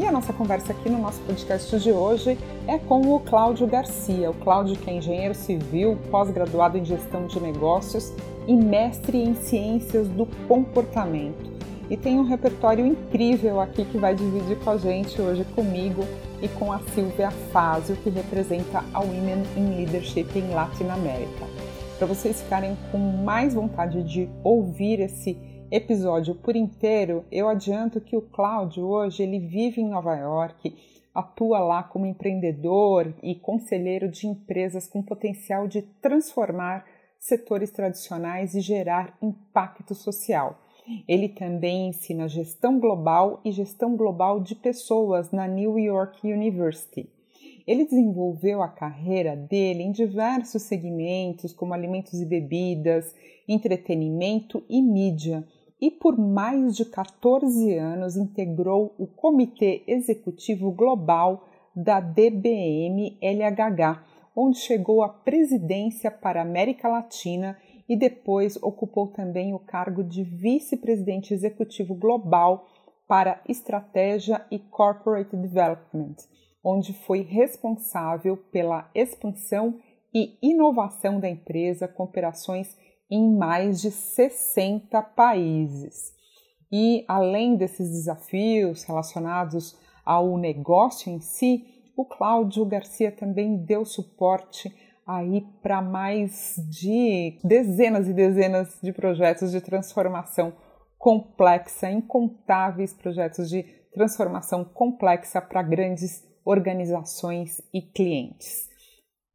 E a nossa conversa aqui no nosso podcast de hoje é com o Cláudio Garcia. O Cláudio que é engenheiro civil, pós-graduado em gestão de negócios e mestre em ciências do comportamento. E tem um repertório incrível aqui que vai dividir com a gente hoje comigo e com a Silvia Fazio, que representa a Women in Leadership em Latinoamérica. Para vocês ficarem com mais vontade de ouvir esse episódio por inteiro, eu adianto que o Cláudio hoje ele vive em Nova York, atua lá como empreendedor e conselheiro de empresas com potencial de transformar setores tradicionais e gerar impacto social. Ele também ensina gestão global e gestão global de pessoas na New York University. Ele desenvolveu a carreira dele em diversos segmentos, como alimentos e bebidas, entretenimento e mídia e por mais de 14 anos integrou o Comitê Executivo Global da DBM LHH, onde chegou à presidência para a América Latina e depois ocupou também o cargo de vice-presidente executivo global para Estratégia e Corporate Development, onde foi responsável pela expansão e inovação da empresa com operações em mais de 60 países. E além desses desafios relacionados ao negócio em si, o Cláudio Garcia também deu suporte aí para mais de dezenas e dezenas de projetos de transformação complexa, incontáveis projetos de transformação complexa para grandes organizações e clientes.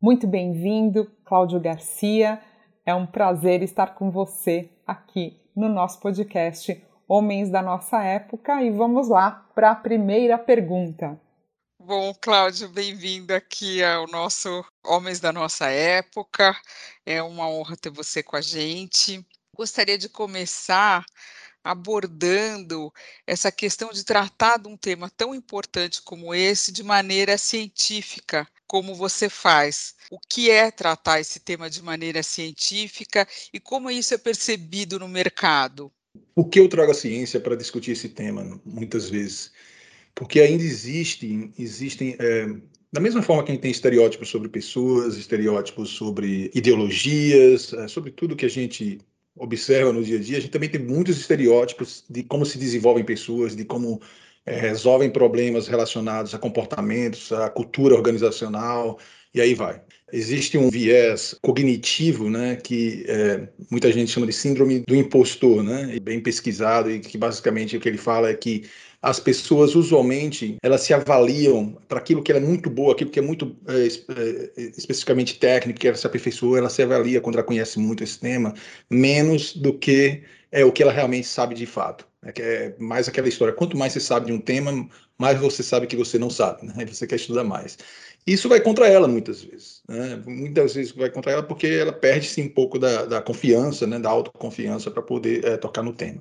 Muito bem-vindo, Cláudio Garcia. É um prazer estar com você aqui no nosso podcast Homens da Nossa Época e vamos lá para a primeira pergunta. Bom, Cláudio, bem-vindo aqui ao nosso Homens da Nossa Época. É uma honra ter você com a gente. Gostaria de começar abordando essa questão de tratar de um tema tão importante como esse de maneira científica, como você faz. O que é tratar esse tema de maneira científica e como isso é percebido no mercado? Por que eu trago a ciência para discutir esse tema, muitas vezes? Porque ainda existem, existem é, da mesma forma que a gente tem estereótipos sobre pessoas, estereótipos sobre ideologias, é, sobre tudo que a gente observa no dia a dia, a gente também tem muitos estereótipos de como se desenvolvem pessoas, de como é, resolvem problemas relacionados a comportamentos, a cultura organizacional, e aí vai. Existe um viés cognitivo, né, que é, muita gente chama de síndrome do impostor, né, bem pesquisado e que basicamente o que ele fala é que as pessoas usualmente elas se avaliam para aquilo que é muito boa, aquilo que é muito é, é, especificamente técnico, que ela se aperfeiçoa, ela se avalia quando ela conhece muito esse tema, menos do que é o que ela realmente sabe de fato. É, que é mais aquela história, quanto mais você sabe de um tema, mais você sabe que você não sabe, né? você quer estudar mais. Isso vai contra ela muitas vezes. Né? Muitas vezes vai contra ela porque ela perde-se um pouco da, da, confiança, né? da autoconfiança para poder é, tocar no tema.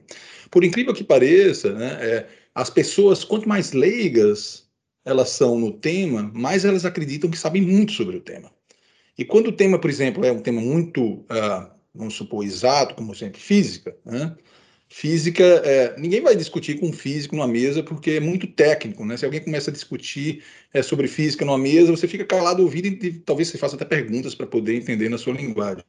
Por incrível que pareça, né? É, as pessoas, quanto mais leigas elas são no tema, mais elas acreditam que sabem muito sobre o tema. E quando o tema, por exemplo, é um tema muito, uh, vamos supor, exato, como sempre, física, né? Física, é, ninguém vai discutir com um físico numa mesa porque é muito técnico, né? Se alguém começa a discutir é, sobre física numa mesa, você fica calado ouvindo e, e talvez você faça até perguntas para poder entender na sua linguagem.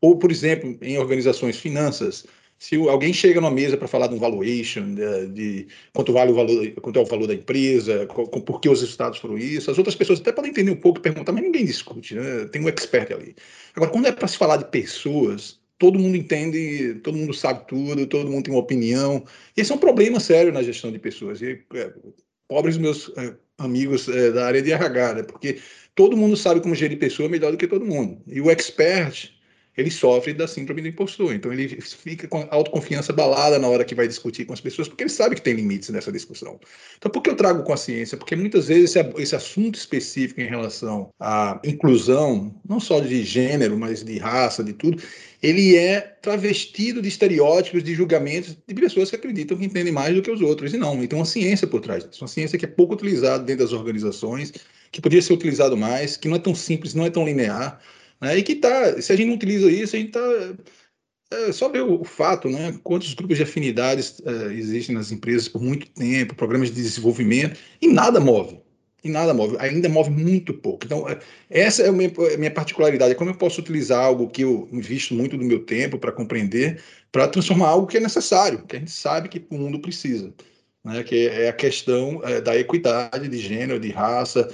Ou, por exemplo, em organizações, finanças, se alguém chega numa mesa para falar de um valuation, de, de, quanto vale o valor, quanto é o valor da empresa, com, com, por que os resultados foram isso, as outras pessoas até podem entender um pouco e perguntar, mas ninguém discute, né? tem um expert ali. Agora, quando é para se falar de pessoas, todo mundo entende, todo mundo sabe tudo, todo mundo tem uma opinião. Esse é um problema sério na gestão de pessoas. E, é, pobres meus é, amigos é, da área de RH, né? porque todo mundo sabe como gerir pessoa melhor do que todo mundo. E o expert ele sofre da síndrome do impostor. Então ele fica com a autoconfiança balada na hora que vai discutir com as pessoas, porque ele sabe que tem limites nessa discussão. Então por que eu trago consciência? Porque muitas vezes esse, esse assunto específico em relação à inclusão, não só de gênero, mas de raça, de tudo, ele é travestido de estereótipos, de julgamentos de pessoas que acreditam que entendem mais do que os outros. E não, então uma ciência por trás disso, uma ciência que é pouco utilizada dentro das organizações, que poderia ser utilizado mais, que não é tão simples, não é tão linear. Né? E que tá, se a gente não utiliza isso, a gente está. É, só ver o, o, fato, né? Quantos grupos de afinidades é, existem nas empresas por muito tempo, programas de desenvolvimento, e nada move. E nada move, ainda move muito pouco. Então, é, essa é a minha, a minha particularidade. Como eu posso utilizar algo que eu invisto muito do meu tempo para compreender, para transformar algo que é necessário, que a gente sabe que o mundo precisa. Né? Que é a questão é, da equidade de gênero, de raça,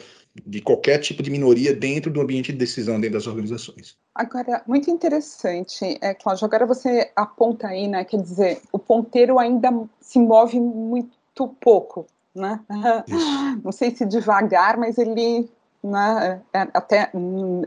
de qualquer tipo de minoria dentro do ambiente de decisão dentro das organizações. Agora, muito interessante, é, Cláudio, agora você aponta aí, né, quer dizer, o ponteiro ainda se move muito pouco, né? Isso. Não sei se devagar, mas ele né, é, até hum,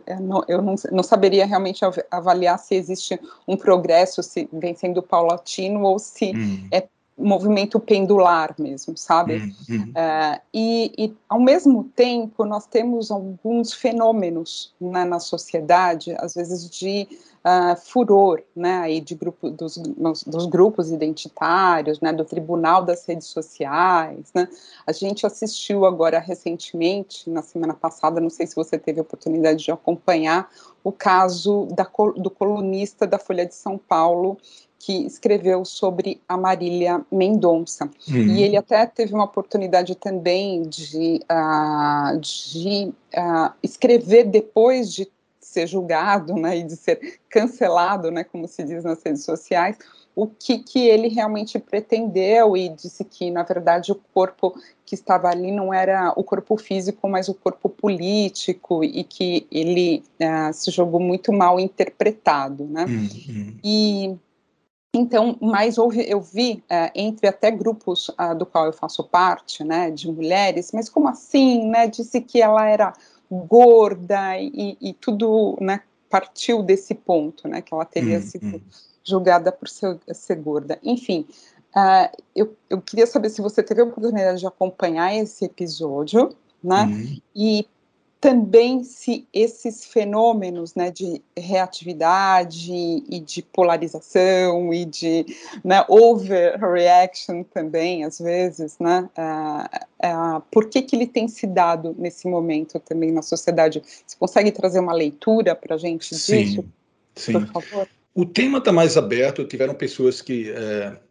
eu não, não, saberia realmente avaliar se existe um progresso, se vem sendo paulatino ou se hum. é movimento pendular mesmo, sabe? Uhum. Uh, e, e, ao mesmo tempo, nós temos alguns fenômenos né, na sociedade, às vezes de uh, furor, né, aí de grupo, dos, dos grupos identitários, né, do tribunal das redes sociais, né? A gente assistiu agora recentemente, na semana passada, não sei se você teve a oportunidade de acompanhar, o caso da, do colunista da Folha de São Paulo, que escreveu sobre a Marília Mendonça. Uhum. E ele até teve uma oportunidade também de, uh, de uh, escrever depois de ser julgado né, e de ser cancelado, né, como se diz nas redes sociais, o que, que ele realmente pretendeu e disse que, na verdade, o corpo que estava ali não era o corpo físico, mas o corpo político e que ele uh, se jogou muito mal interpretado, né? Uhum. E então, mas houve, eu vi é, entre até grupos uh, do qual eu faço parte, né, de mulheres, mas como assim, né, disse que ela era gorda e, e tudo, né, partiu desse ponto, né, que ela teria hum, sido hum. julgada por ser, ser gorda. Enfim, uh, eu, eu queria saber se você teve a oportunidade de acompanhar esse episódio, né, hum. e também se esses fenômenos né, de reatividade e de polarização e de né, overreaction também, às vezes, né, uh, uh, por que, que ele tem se dado nesse momento também na sociedade? Você consegue trazer uma leitura para a gente disso? Sim, por favor? O tema está mais aberto, tiveram pessoas que... Uh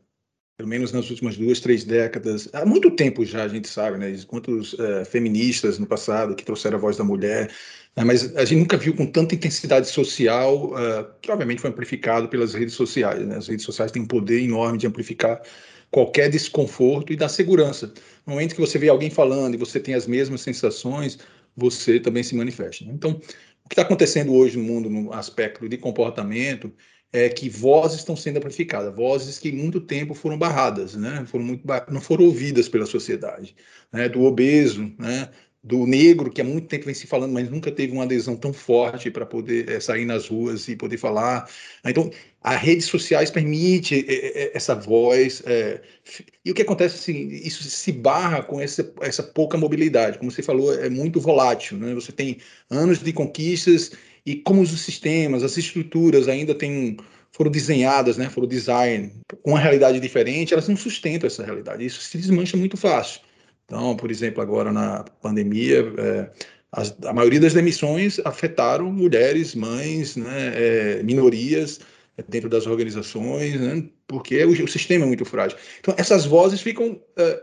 pelo menos nas últimas duas, três décadas, há muito tempo já a gente sabe, né, quantos uh, feministas no passado que trouxeram a voz da mulher, né, mas a gente nunca viu com tanta intensidade social, uh, que obviamente foi amplificado pelas redes sociais. Né, as redes sociais têm um poder enorme de amplificar qualquer desconforto e dar segurança. No momento que você vê alguém falando e você tem as mesmas sensações, você também se manifesta. Né? Então, o que está acontecendo hoje no mundo no aspecto de comportamento é que vozes estão sendo amplificadas, vozes que muito tempo foram barradas, né? foram muito, não foram ouvidas pela sociedade, né? do obeso, né? do negro, que há muito tempo vem se falando, mas nunca teve uma adesão tão forte para poder é, sair nas ruas e poder falar. Então, as redes sociais permite é, essa voz. E o que acontece, assim, isso se barra com essa, essa pouca mobilidade. Como você falou, é muito volátil. Né? Você tem anos de conquistas e como os sistemas, as estruturas ainda têm, foram desenhadas, né, foram design com uma realidade diferente, elas não sustentam essa realidade. Isso se desmancha muito fácil. Então, por exemplo, agora na pandemia, é, as, a maioria das demissões afetaram mulheres, mães, né, é, minorias é, dentro das organizações, né, porque o, o, sistema é muito frágil. Então, essas vozes ficam é,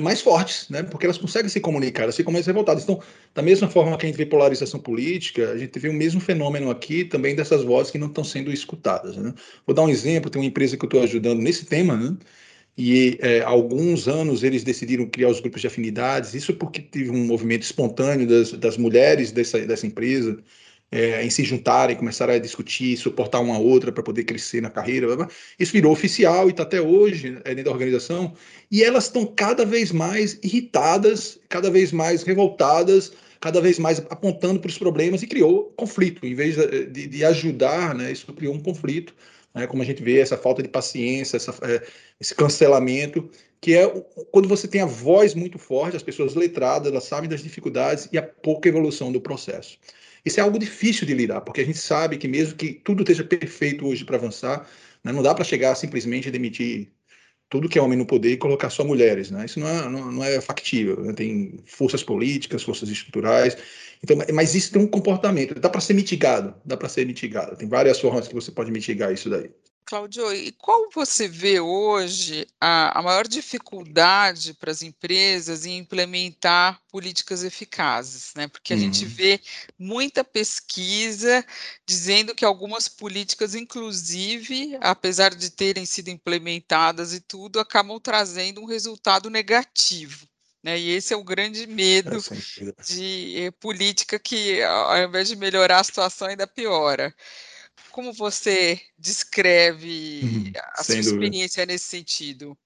mais fortes, né? Porque elas conseguem se comunicar, elas ficam mais revoltadas. Então, da mesma forma que a gente vê polarização política, a gente vê o mesmo fenômeno aqui também dessas vozes que não estão sendo escutadas. Né? Vou dar um exemplo: tem uma empresa que eu estou ajudando nesse tema, né? E é, há alguns anos eles decidiram criar os grupos de afinidades. Isso porque teve um movimento espontâneo das, das mulheres dessa, dessa empresa é, em se juntarem, começaram a discutir, suportar uma outra para poder crescer na carreira. Blá, blá. Isso virou oficial e está até hoje é, dentro da organização. E elas estão cada vez mais irritadas, cada vez mais revoltadas cada vez mais apontando para os problemas e criou conflito. Em vez de, de ajudar, né, isso criou um conflito. Né, como a gente vê, essa falta de paciência, essa, é, esse cancelamento, que é quando você tem a voz muito forte, as pessoas letradas, elas sabem das dificuldades e a pouca evolução do processo. Isso é algo difícil de lidar, porque a gente sabe que mesmo que tudo esteja perfeito hoje para avançar, né, não dá para chegar simplesmente a demitir tudo que é homem no poder e colocar só mulheres, né? Isso não é, não, não é factível. Né? Tem forças políticas, forças estruturais. Então, mas isso tem um comportamento. Dá para ser mitigado, dá para ser mitigado. Tem várias formas que você pode mitigar isso daí. Cláudio, e qual você vê hoje a, a maior dificuldade para as empresas em implementar políticas eficazes? Né? Porque a uhum. gente vê muita pesquisa dizendo que algumas políticas, inclusive, apesar de terem sido implementadas e tudo, acabam trazendo um resultado negativo. Né? E esse é o grande medo é, de eh, política que, ao invés de melhorar a situação, ainda piora. Como você descreve uhum, a sua dúvida. experiência nesse sentido?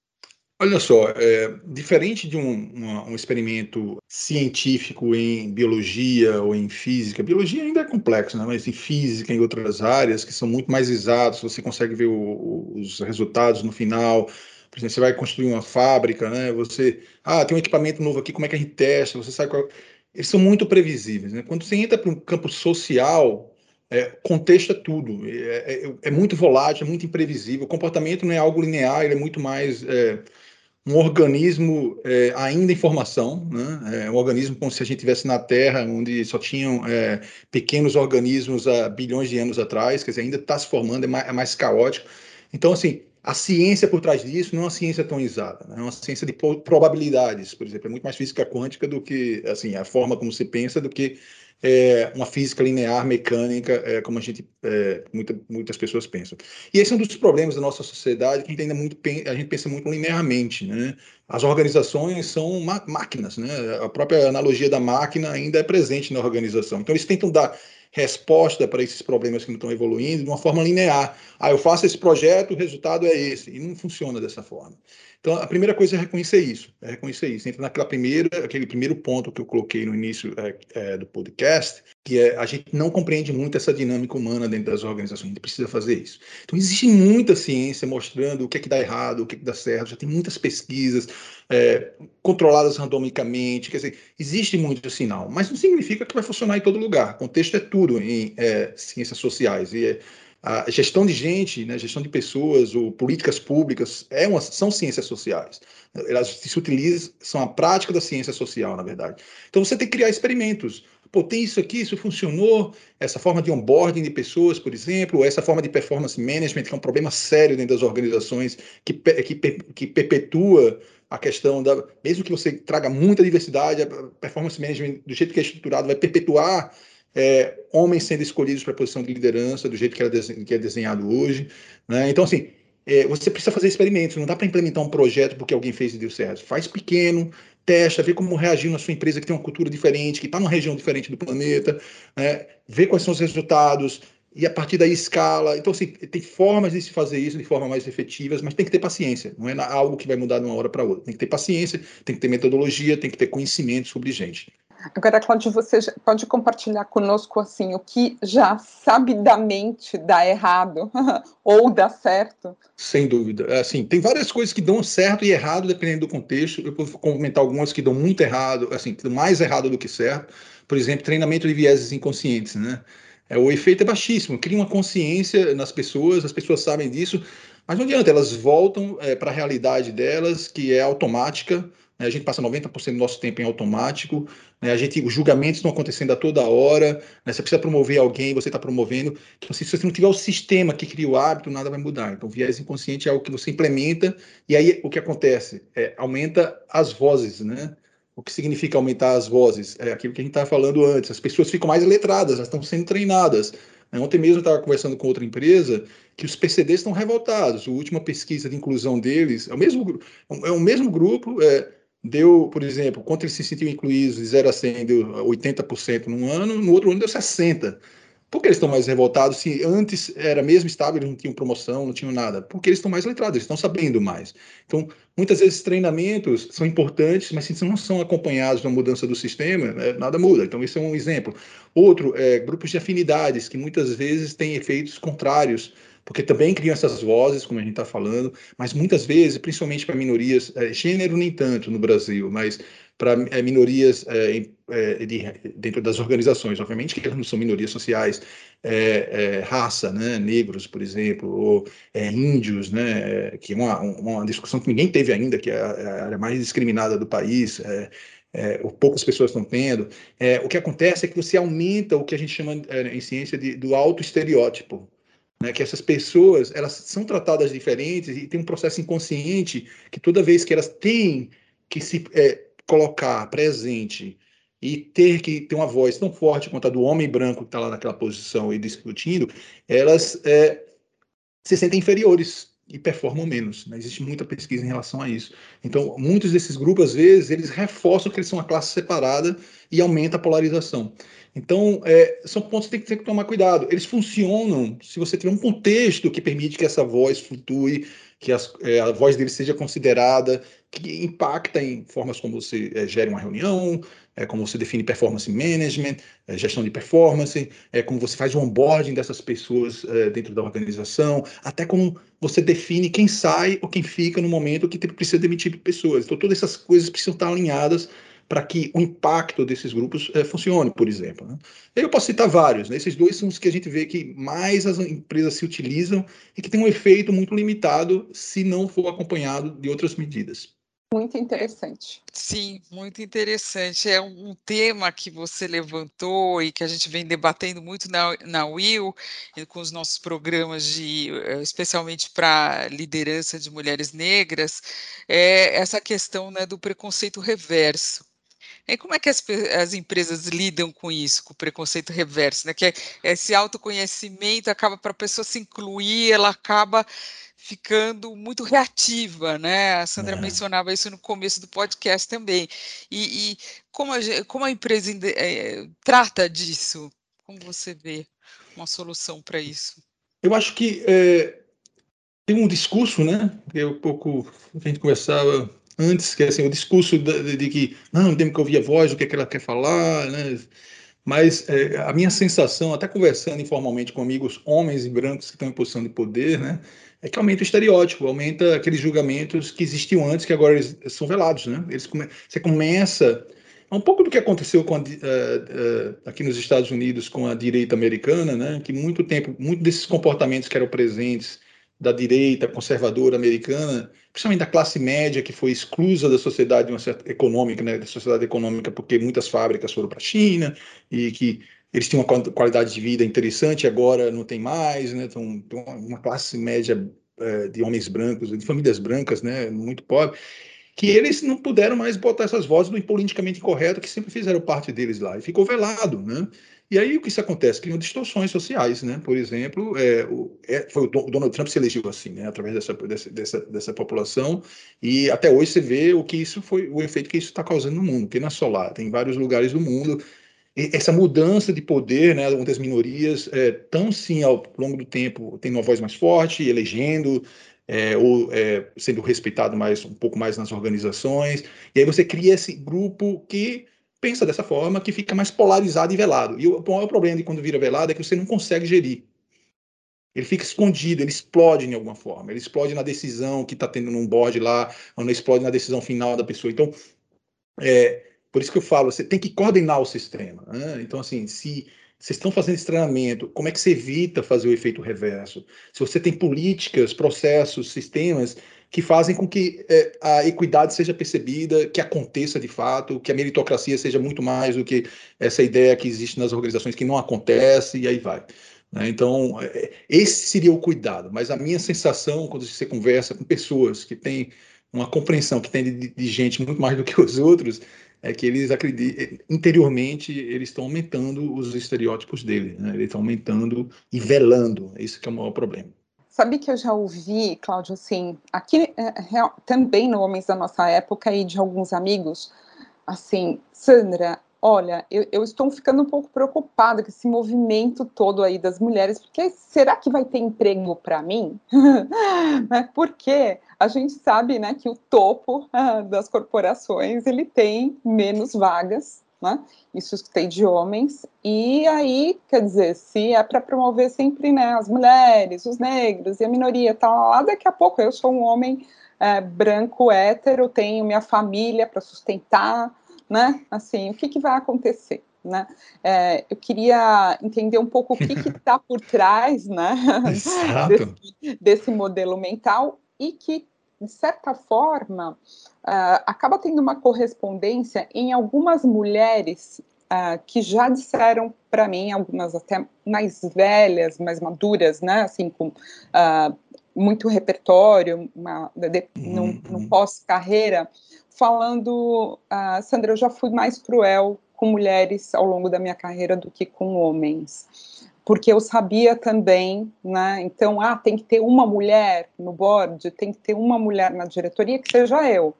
Olha só, é, diferente de um, uma, um, experimento científico em biologia ou em física, biologia ainda é complexo, né? mas em física, em outras áreas que são muito mais exatos, você consegue ver o, os resultados no final. Por exemplo, você vai construir uma fábrica, né? Você, ah, tem um equipamento novo aqui, como é que a gente testa? Você sabe qual. Eles são muito previsíveis, né? Quando você entra para um campo social, é, contexto é tudo. É, é, é, muito volátil, é muito imprevisível. O comportamento não é algo linear, ele é muito mais é, um organismo é, ainda em formação, né? É um organismo como se a gente estivesse na Terra, onde só tinham pequenos organismos há bilhões de anos atrás, quer dizer, ainda está se formando, é mais, é mais caótico. Então, assim, a ciência por trás disso não é uma ciência tão exata, né? é uma ciência de probabilidades, por exemplo, é muito mais física quântica do que, assim, a forma como se pensa do que é, uma física linear, mecânica, é, como a gente, é, muita, muitas pessoas pensam. E esse é um dos problemas da nossa sociedade, que a gente ainda muito, a gente pensa muito linearmente, né? As organizações são máquinas, né? A própria analogia da máquina ainda é presente na organização. Então eles tentam dar resposta para esses problemas que não estão evoluindo de uma forma linear. Ah, eu faço esse projeto, o resultado é esse. E não funciona dessa forma. Então, a primeira coisa é reconhecer isso. É reconhecer isso. Entra naquela primeira, aquele primeiro ponto que eu coloquei no início é, é, do podcast, que é a gente não compreende muito essa dinâmica humana dentro das organizações. A gente precisa fazer isso. Então, existe muita ciência mostrando o que é que dá errado, o que é que dá certo. Já tem muitas pesquisas é, controladas randomicamente. Quer dizer, existe muito sinal, mas não significa que vai funcionar em todo lugar. Contexto é tudo em é, ciências sociais. E é, a gestão de gente, né, gestão de pessoas ou políticas públicas é uma, são ciências sociais. Elas se utilizam, são a prática da ciência social, na verdade. Então você tem que criar experimentos. Pô, tem isso aqui, isso funcionou, essa forma de onboarding de pessoas, por exemplo, essa forma de performance management, que é um problema sério dentro das organizações, que, que, que perpetua a questão da. Mesmo que você traga muita diversidade, a performance management, do jeito que é estruturado, vai perpetuar é, homens sendo escolhidos para a posição de liderança, do jeito que, que é desenhado hoje. Né? Então, assim, é, você precisa fazer experimentos, não dá para implementar um projeto porque alguém fez e deu certo. Faz pequeno, testa, vê como reagir na sua empresa que tem uma cultura diferente, que está numa região diferente do planeta, né? vê quais são os resultados, e a partir daí escala. Então, assim, tem formas de se fazer isso de forma mais efetivas, mas tem que ter paciência. Não é algo que vai mudar de uma hora para outra. Tem que ter paciência, tem que ter metodologia, tem que ter conhecimento sobre gente. Agora, Cláudio, você pode compartilhar conosco assim o que já sabidamente dá errado ou dá certo? Sem dúvida. É, assim, tem várias coisas que dão certo e errado dependendo do contexto. Eu vou comentar algumas que dão muito errado, assim, mais errado do que certo. Por exemplo, treinamento de vieses inconscientes, né? É, o efeito é baixíssimo, cria uma consciência nas pessoas, as pessoas sabem disso, mas não adianta, elas voltam é, para a realidade delas, que é automática, né? A gente passa 90% do nosso tempo em automático. Né? A gente, os julgamentos estão acontecendo a toda hora. Né? Você precisa promover alguém, você está promovendo. Então, se você não tiver o sistema que cria o hábito, nada vai mudar. Então, viés inconsciente é algo que você implementa e aí o que acontece? É, aumenta as vozes, né? O que significa aumentar as vozes? É aquilo que a gente estava falando antes. As pessoas ficam mais letradas, elas estão sendo treinadas. Né? Ontem mesmo eu estava conversando com outra empresa que os PCDs estão revoltados. A última pesquisa de inclusão deles é o mesmo, é o mesmo grupo, é, deu, por exemplo, quando eles se sentiam incluídos de 0 a 100, deu 80% num ano, no outro ano deu 60%. Por que eles estão mais revoltados se antes era mesmo estável, eles não tinham promoção, não tinham nada? Porque eles estão mais letrados, eles estão sabendo mais. Então, muitas vezes treinamentos são importantes, mas se não são acompanhados na mudança do sistema, né, nada muda. Então, esse é um exemplo. Outro, é, grupos de afinidades, que muitas vezes têm efeitos contrários porque também criam essas vozes, como a gente está falando, mas muitas vezes, principalmente para minorias, é, gênero nem tanto no Brasil, mas para é, minorias é, é, de, dentro das organizações, obviamente que não são minorias sociais, é, é, raça, né, negros, por exemplo, ou índios, né, que é uma, uma discussão que ninguém teve ainda, que é a área mais discriminada do país, é, poucas pessoas estão tendo, é, o que acontece é que você aumenta o que a gente chama é, em ciência de, do auto-estereótipo né, que essas pessoas elas são tratadas diferentes e tem um processo inconsciente que toda vez que elas têm que se é, colocar presente e ter que ter uma voz tão forte quanto a do homem branco que está lá naquela posição e discutindo, elas é, se sentem inferiores e performam menos. Né? Existe muita pesquisa em relação a isso. Então, muitos desses grupos, às vezes, eles reforçam que eles são uma classe separada e aumenta a polarização. Então, é, são pontos que tem que, tem que tomar cuidado. Eles funcionam se você tiver um contexto que permite que essa voz flutue, que as, é, a voz dele seja considerada, que impacta em formas como você é, gera uma reunião, é, como você define performance management, é, gestão de performance, é, como você faz o onboarding dessas pessoas é, dentro da organização, até como você define quem sai ou quem fica no momento que precisa demitir pessoas. Então, todas essas coisas precisam estar alinhadas para que o impacto desses grupos é, funcione, por exemplo. Né? Eu posso citar vários, né? esses dois são os que a gente vê que mais as empresas se utilizam e que tem um efeito muito limitado se não for acompanhado de outras medidas. Muito interessante. Sim, muito interessante. É um tema que você levantou e que a gente vem debatendo muito na, na Will, com os nossos programas de, eh, especialmente para liderança de mulheres negras, é essa questão né, do preconceito reverso. E como é que as, as, empresas lidam com isso, com o preconceito reverso, né? Que é, esse autoconhecimento acaba para a pessoa se incluir, ela acaba ficando muito reativa, né? A Sandra é. mencionava isso no começo do podcast também. E, e como, a, como a empresa é, trata disso? Como você vê uma solução para isso? Eu acho que é, tem um discurso, né? Que é um pouco a gente conversava antes, que é assim, o discurso de, de que não, temos que ouvir a voz, o que, é que ela quer falar, né? Mas é, a minha sensação, até conversando informalmente com amigos homens e brancos que estão em posição de poder, né, é que aumenta o estereótipo, aumenta aqueles julgamentos que existiam antes, que agora eles são velados, né? Eles come, você começa é um pouco do que aconteceu a, uh, uh, aqui nos Estados Unidos com a direita americana, né? Que muito tempo, muito desses comportamentos que eram presentes da direita conservadora americana, principalmente da classe média que foi exclusa da sociedade uma certa econômica, né, da sociedade econômica, porque muitas fábricas foram para a China e que eles tinham uma qualidade de vida interessante, agora não tem mais, né? Então, uma classe média é, de homens brancos, de famílias brancas, né, muito pobre, que eles não puderam mais botar essas vozes do politicamente incorreto que sempre fizeram parte deles lá, e ficou velado, né? E aí o que isso acontece? Criam distorções sociais, né? Por exemplo, é, o, é, foi o Donald Trump se elegeu assim, né? Através dessa, dessa, dessa, dessa população e até hoje você vê o que isso foi, o efeito que isso está causando no mundo, porque não é só lá, tem vários lugares do mundo essa mudança de poder, né, das minorias, é, tão sim ao longo do tempo tendo uma voz mais forte, elegendo, é, ou é, sendo respeitado mais um pouco mais nas organizações, e aí você cria esse grupo que pensa dessa forma, que fica mais polarizado e velado. E o maior problema de quando vira velado é que você não consegue gerir. Ele fica escondido, ele explode de alguma forma. Ele explode na decisão que está tendo num board lá, ou não explode na decisão final da pessoa. Então, é, por isso que eu falo, você tem que coordenar o sistema. Né? Então, assim, se vocês estão fazendo esse treinamento, como é que você evita fazer o efeito reverso? Se você tem políticas, processos, sistemas que fazem com que é, a equidade seja percebida, que aconteça de fato, que a meritocracia seja muito mais do que essa ideia que existe nas organizações que não acontece, e aí vai. Né? Então, é, esse seria o cuidado, mas a minha sensação, quando você conversa com pessoas que têm uma compreensão, que tem de, de gente muito mais do que os outros, é que eles acreditam, interiormente, eles estão aumentando os estereótipos dele, né? eles estão aumentando e velando, isso que é o maior problema. Sabe que eu já ouvi, Cláudio, assim, aqui é, também no Homens da Nossa Época e de alguns amigos, assim, Sandra, Olha, eu, eu, estou ficando um pouco preocupada com esse movimento todo aí das mulheres, porque será que vai ter emprego para mim? Né, porque a gente sabe, né, que o topo uh, das corporações ele tem menos vagas, né? Isso tem de homens e aí, quer dizer, se é para promover sempre, né, as mulheres, os negros e a minoria, tá lá, daqui a pouco eu sou um homem é, branco, hétero, tenho minha família para sustentar né? Assim, o que, que vai acontecer? Né? É, eu queria entender um pouco o que está por trás né, desse, desse, modelo mental e que, de certa forma, uh, acaba tendo uma correspondência em algumas mulheres uh, que já disseram para mim, algumas até mais velhas, mais maduras, né, assim, com uh, muito repertório, uma, de, uhum. no, no pós-carreira, falando, Sandra, eu já fui mais cruel com mulheres ao longo da minha carreira do que com homens. Porque eu sabia também, né? Então, ah, tem que ter uma mulher no board, tem que ter uma mulher na diretoria que seja eu,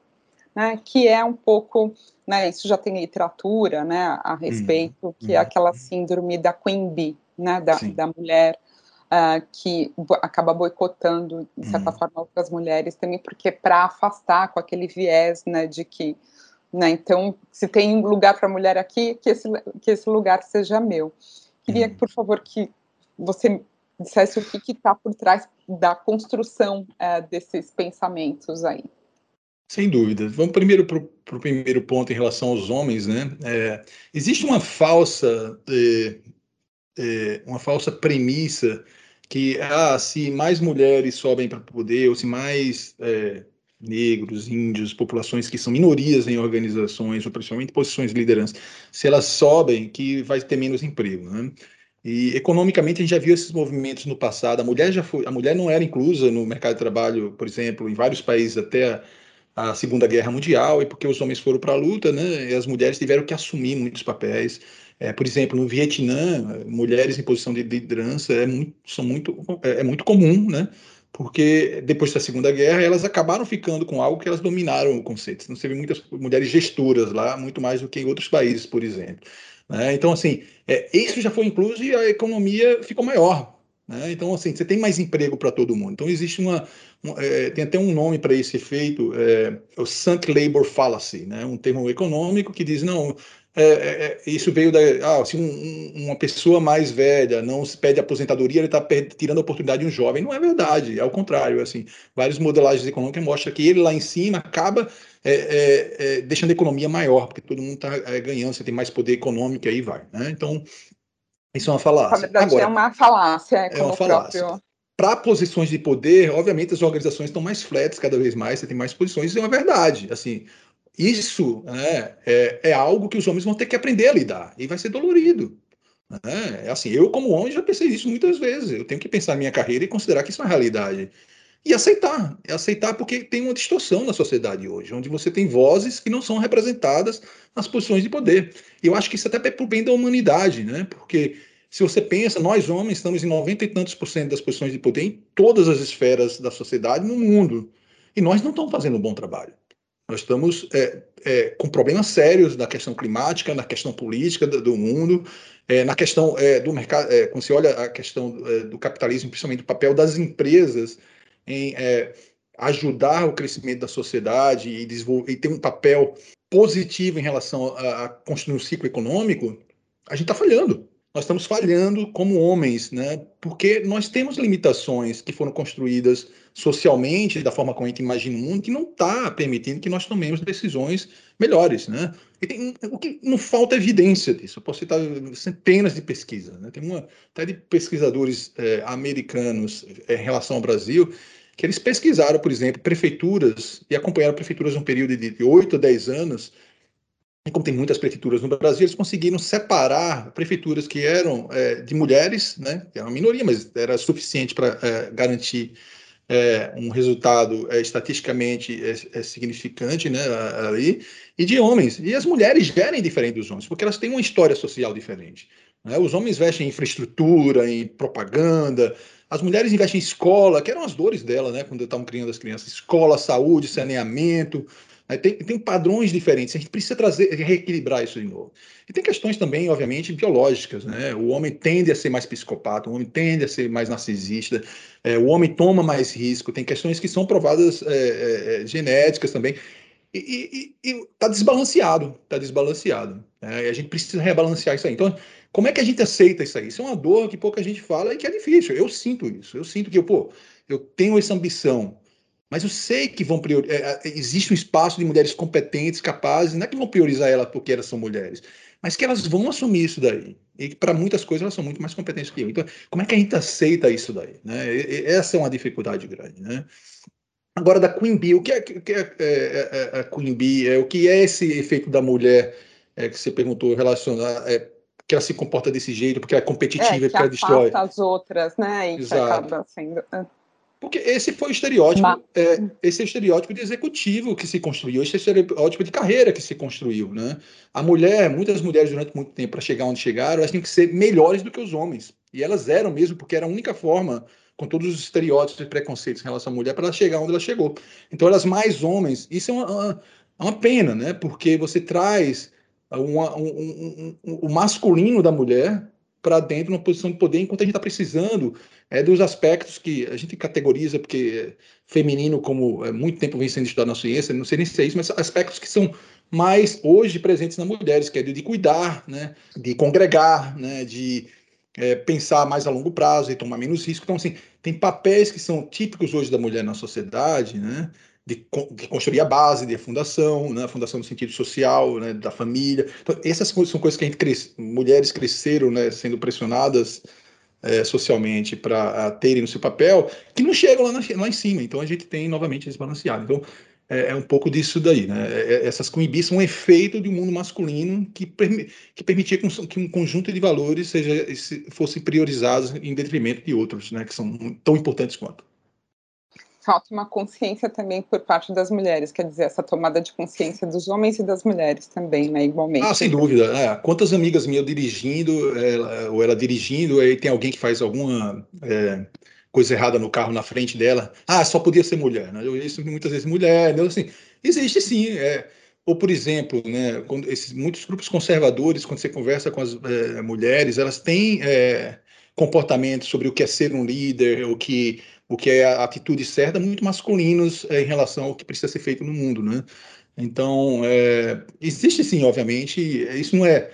né? Que é um pouco, né? Isso já tem literatura, né? A respeito, hum, que hum. é aquela síndrome da Queen Bee, né? Da, da mulher uh, que acaba boicotando, de certa uhum. forma, outras mulheres também, porque para afastar com aquele viés né, de que, né, então, se tem lugar para mulher aqui, que esse, que esse lugar seja meu. Queria, por favor, que você dissesse o que está por trás da construção uh, desses pensamentos aí. Sem dúvida. Vamos primeiro para o primeiro ponto em relação aos homens, né? É, existe uma falsa, é, é, uma falsa premissa que ah, se mais mulheres sobem para o poder, ou se mais é, negros, índios, populações que são minorias em organizações, ou principalmente posições de liderança, se elas sobem, que vai ter menos emprego, né? E economicamente a gente já viu esses movimentos no passado. A mulher já foi, a mulher não era inclusa no mercado de trabalho, por exemplo, em vários países até a, Segunda Guerra Mundial, e porque os homens foram para a luta, né? E as mulheres tiveram que assumir muitos papéis. É, por exemplo, no Vietnã, mulheres em posição de liderança é muito, são muito, é, é muito comum, né? Porque depois da Segunda Guerra elas acabaram ficando com algo que elas dominaram o conceito. Não se vê muitas mulheres gestoras lá, muito mais do que em outros países, por exemplo. Né? Então, assim, é, isso já foi incluso e a economia ficou maior. Né? Então, assim, você tem mais emprego para todo mundo. Então, existe uma. Um, é, tem até um nome para esse efeito, é, o sunk labor fallacy, né? um termo econômico que diz: não, é, é, é, isso veio da. Ah, se um, uma pessoa mais velha não se pede aposentadoria, ele está tirando a oportunidade de um jovem. Não é verdade, é o contrário. Assim, várias modelagens econômicas mostram que ele lá em cima acaba é, é, é deixando a economia maior, porque todo mundo está ganhando, você tem mais poder econômico e aí vai. Né? Então, isso é uma falácia. Na verdade, Agora, é uma falácia. É uma falácia. Próprio... Para posições de poder, obviamente as organizações estão mais flats cada vez mais, você tem mais posições, isso é uma verdade. Assim, isso né, é, é, algo que os homens vão ter que aprender a lidar e vai ser dolorido. Né? É assim, eu como homem já pensei isso muitas vezes. Eu tenho que pensar na minha carreira e considerar que isso é uma realidade. E aceitar, é aceitar porque tem uma distorção na sociedade hoje, onde você tem vozes que não são representadas nas posições de poder. E eu acho que isso até é o bem da humanidade, né? Porque se você pensa, nós homens estamos em 90 e tantos por cento das posições de poder em todas as esferas da sociedade no mundo. E nós não estamos fazendo um bom trabalho. Nós estamos é, é, com problemas sérios na questão climática, na questão política do, do mundo, é, na questão é, do mercado. É, quando você olha a questão é, do capitalismo, principalmente o papel das empresas em ajudar o crescimento da sociedade e, e ter um papel positivo em relação a, a construir um ciclo econômico, a gente está falhando nós estamos falhando como homens, né? Porque nós temos limitações que foram construídas socialmente, da forma como a gente imagina o mundo, que não está permitindo que nós tomemos decisões melhores, né? E tem, o que não falta é evidência disso. Eu posso citar centenas de pesquisas, né? Tem uma até de pesquisadores é, americanos é, em relação ao Brasil que eles pesquisaram, por exemplo, prefeituras e acompanharam prefeituras um período de 8 a 10 anos como tem muitas prefeituras no Brasil, eles conseguiram separar prefeituras que eram é, de mulheres, né, que era uma minoria, mas era suficiente para é, garantir é, um resultado é, estatisticamente é, é, significante né, ali, e de homens. E as mulheres gerem diferente dos homens, porque elas têm uma história social diferente. Né? Os homens investem em infraestrutura, em propaganda, as mulheres investem em escola, que eram as dores dela, né, quando estavam criando as crianças, escola, saúde, saneamento? Tem, tem padrões diferentes, a gente precisa trazer, reequilibrar isso de novo. E tem questões também, obviamente, biológicas. Né? O homem tende a ser mais psicopata, o homem tende a ser mais narcisista, é, o homem toma mais risco, tem questões que são provadas é, é, é genéticas também. E está desbalanceado, está desbalanceado. Né? A gente precisa rebalancear isso aí. Então, como é que a gente aceita isso aí? Isso é uma dor que pouca gente fala e que é difícil. Eu sinto isso. Eu sinto que, pô, eu tenho essa ambição, mas eu sei que vão priorizar. É, é, existe um espaço de mulheres competentes, capazes, não é que vão priorizar elas porque elas são mulheres, mas que elas vão assumir isso daí. E para muitas coisas elas são muito mais competentes que eu. Então, como é que a gente aceita isso daí? Né? E, essa é uma dificuldade grande. Né? Agora, da Queen Bee, o que é, que é, é, é, é a Queen Bee? É, o que é esse efeito da mulher que você perguntou relacionado? É, que ela se comporta desse jeito, porque ela é competitiva, é, que porque ela destrói. as outras, né? E Exato. que acaba sendo. Porque esse foi o estereótipo, é, esse é o estereótipo de executivo que se construiu, esse é o estereótipo de carreira que se construiu, né? A mulher, muitas mulheres durante muito tempo para chegar onde chegaram, elas tinham que ser melhores do que os homens. E elas eram mesmo, porque era a única forma, com todos os estereótipos e preconceitos em relação à mulher, para ela chegar onde ela chegou. Então elas mais homens, isso é uma, uma, uma pena, né? Porque você traz uma, um, um, um, o masculino da mulher para dentro, numa posição de poder, enquanto a gente está precisando é, dos aspectos que a gente categoriza, porque feminino, como é, muito tempo vem sendo estudado na ciência, não sei nem se é isso, mas aspectos que são mais hoje presentes nas mulheres, que é de, cuidar, né, de congregar, né, de é, pensar mais a longo prazo e tomar menos risco. Então, assim, tem papéis que são típicos hoje da mulher na sociedade, né, de, de, construir a base de fundação, né, fundação no sentido social, né, da família. Então, essas são coisas que a gente cresce, mulheres cresceram, né, sendo pressionadas é, socialmente para terem no seu papel, que não chegam lá, na, lá em cima. Então a gente tem novamente desbalanceado. Então é, é um pouco disso daí, né? É, é essas coibições são um efeito de um mundo masculino que, que permitia que um, conjunto de valores seja fosse priorizados em detrimento de outros, né, que são tão importantes quanto falta uma consciência também por parte das mulheres, quer dizer, essa tomada de consciência dos homens e das mulheres também, né, igualmente. Ah, sem dúvida. É, quantas amigas minhas dirigindo, ela, ou ela dirigindo, aí tem alguém que faz alguma é, coisa errada no carro na frente dela, ah, só podia ser mulher, né? Eu isso muitas vezes mulher, né? assim, existe sim, é, ou, por exemplo, né, quando esses, muitos grupos conservadores, quando você conversa com as é, mulheres, elas têm é, comportamentos sobre o que é ser um líder, o que o que é a atitude certa, muito masculinos é, em relação ao que precisa ser feito no mundo, né? Então, é, existe sim, obviamente, isso não é,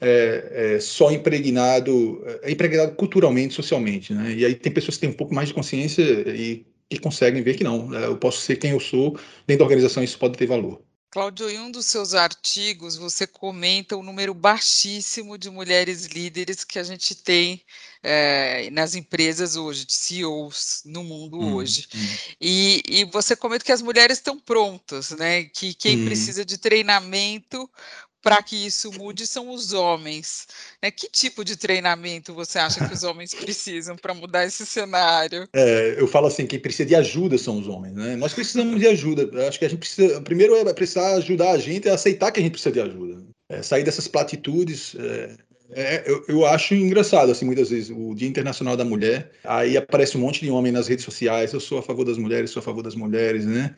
é, é, só impregnado, é impregnado culturalmente, socialmente, né? E aí tem pessoas que têm um pouco mais de consciência e que conseguem ver que não, né? eu posso ser quem eu sou, dentro da organização isso pode ter valor. Cláudio, em um dos seus artigos, você comenta o número baixíssimo de mulheres líderes que a gente tem é, nas empresas hoje, de CEOs no mundo hum, hoje. Hum. E, e, você comenta que as mulheres estão prontas, né? Que quem hum. precisa de treinamento para que isso mude são os homens. Né? Que tipo de treinamento você acha que os homens precisam para mudar esse cenário? É, eu falo assim, quem precisa de ajuda são os homens, né? Nós precisamos de ajuda. Acho que a gente precisa, primeiro é precisar ajudar a gente a aceitar que a gente precisa de ajuda. É, sair dessas platitudes. É, é, eu, eu, acho engraçado, assim, muitas vezes, o Dia Internacional da Mulher, aí aparece um monte de homem nas redes sociais, eu sou a favor das mulheres, sou a favor das mulheres, né?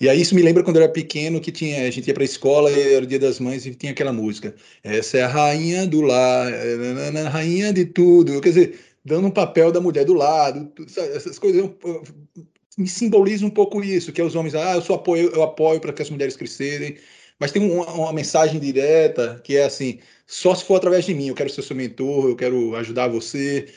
E aí isso me lembra quando eu era pequeno que tinha, a gente ia para a escola e era o dia das mães e tinha aquela música. Essa é a rainha do lar, rainha de tudo. Quer dizer, dando um papel da mulher do lado, essas coisas me simboliza um pouco isso, que é os homens, ah, eu sou apoio, eu apoio para que as mulheres crescerem, mas tem uma, uma, mensagem direta que é assim, só se for através de mim, eu quero ser seu mentor, eu quero ajudar você,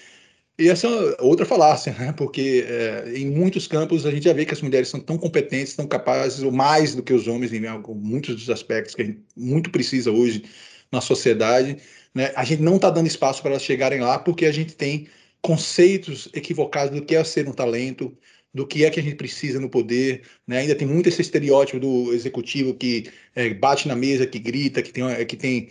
e essa é outra falácia, né? porque é, em muitos campos a gente já vê que as mulheres são tão competentes, tão capazes, ou mais do que os homens, em muitos dos aspectos que a gente muito precisa hoje na sociedade. Né? A gente não está dando espaço para elas chegarem lá porque a gente tem conceitos equivocados do que é ser um talento, do que é que a gente precisa no poder. Né? Ainda tem muito esse estereótipo do executivo que é, bate na mesa, que grita, que tem, que tem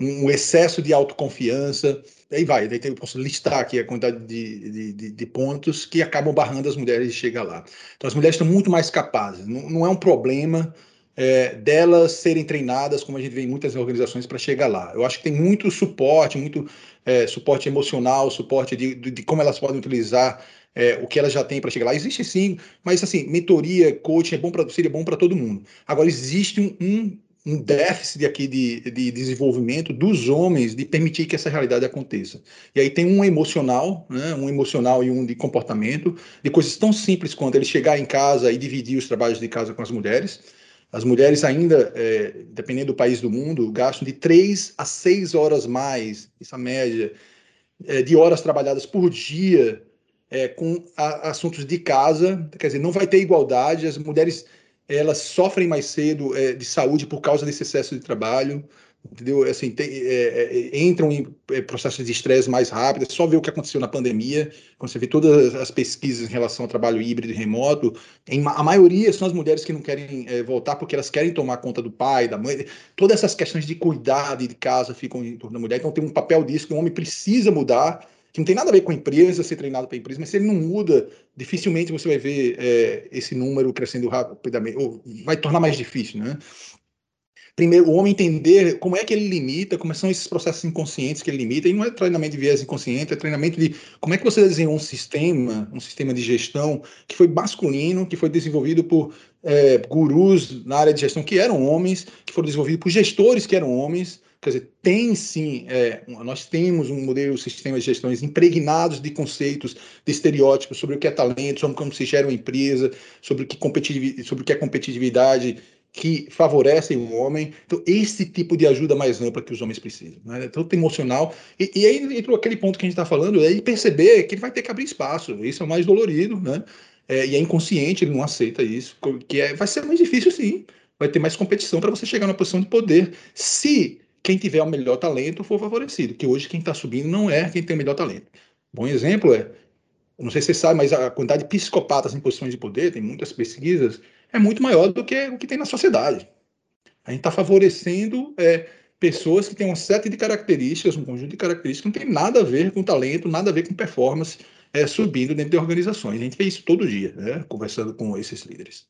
um excesso de autoconfiança aí vai, daí eu posso listar aqui a quantidade de, de, de, pontos que acabam barrando as mulheres de chegar lá. Então, as mulheres estão muito mais capazes, não, não é um problema é, delas serem treinadas, como a gente vê em muitas organizações, para chegar lá. Eu acho que tem muito suporte, muito é, suporte emocional, suporte de, de, de, como elas podem utilizar é, o que ela já tem para chegar lá. Existe sim, mas assim, mentoria, coaching é bom seria bom para todo mundo. Agora, existe um, um, um déficit aqui de, de, desenvolvimento dos homens de permitir que essa realidade aconteça. E aí tem um emocional, né, um emocional e um de comportamento, de coisas tão simples quanto ele chegar em casa e dividir os trabalhos de casa com as mulheres. As mulheres ainda, é, dependendo do país do mundo, gastam de três a seis horas mais, essa média, é, de horas trabalhadas por dia é, com a, assuntos de casa, quer dizer, não vai ter igualdade, as mulheres elas sofrem mais cedo é, de saúde por causa desse excesso de trabalho, entendeu? Assim, tem, é, é entram em é, processos de estresse mais rápido, é só ver o que aconteceu na pandemia, quando você vê todas as pesquisas em relação ao trabalho híbrido e remoto, em, a maioria são as mulheres que não querem é, voltar porque elas querem tomar conta do pai, da mãe, todas essas questões de cuidado de casa ficam em torno da mulher, então tem um papel disso que o homem precisa mudar, que não tem nada a ver com a empresa, ser treinado para a empresa, mas se ele não muda, dificilmente você vai ver é, esse número crescendo rapidamente, ou vai tornar mais difícil, né? Primeiro, o homem entender como é que ele limita, como são esses processos inconscientes que ele limita, e não é treinamento de viés inconsciente, é treinamento de como é que você desenhou um sistema, um sistema de gestão que foi masculino, que foi desenvolvido por é, gurus na área de gestão que eram homens, que foram desenvolvidos por gestores que eram homens, Quer dizer, tem sim, é, nós temos um modelo, um sistema de gestões impregnados de conceitos, de estereótipos sobre o que é talento, sobre como se gera uma empresa, sobre o que, competitividade, sobre o que é competitividade que favorecem o homem. Então, esse tipo de ajuda mais ampla que os homens precisam. Né? Tanto emocional. E, e aí entrou aquele ponto que a gente está falando, é perceber que ele vai ter que abrir espaço. Isso é o mais dolorido, né? É, e é inconsciente, ele não aceita isso. Que é, vai ser mais difícil, sim. Vai ter mais competição para você chegar na posição de poder. Se quem tiver o melhor talento for favorecido, que hoje quem está subindo não é quem tem o melhor talento. Bom exemplo é, não sei se você sabe, mas a quantidade de psicopatas em posições de poder, tem muitas pesquisas, é muito maior do que o que tem na sociedade. A gente está favorecendo é, pessoas que têm uma série de características, um conjunto de características que não tem nada a ver com talento, nada a ver com performance, é, subindo dentro de organizações. A gente vê isso todo dia, né, conversando com esses líderes.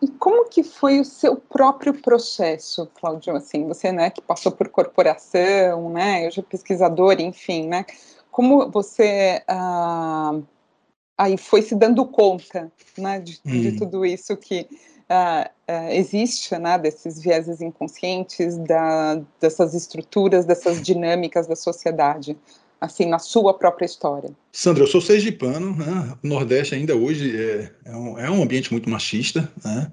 E como que foi o seu próprio processo, Claudio? Assim, você, né, que passou por corporação, né, hoje é pesquisador, enfim, né? Como você ah, aí foi se dando conta, né, de, hum. de tudo isso que ah, ah, existe, né, desses vieses inconscientes, da, dessas estruturas, dessas dinâmicas da sociedade? Assim, na sua própria história? Sandra, eu sou sergipano, né? o Nordeste ainda hoje é, é, um, é um ambiente muito machista, né?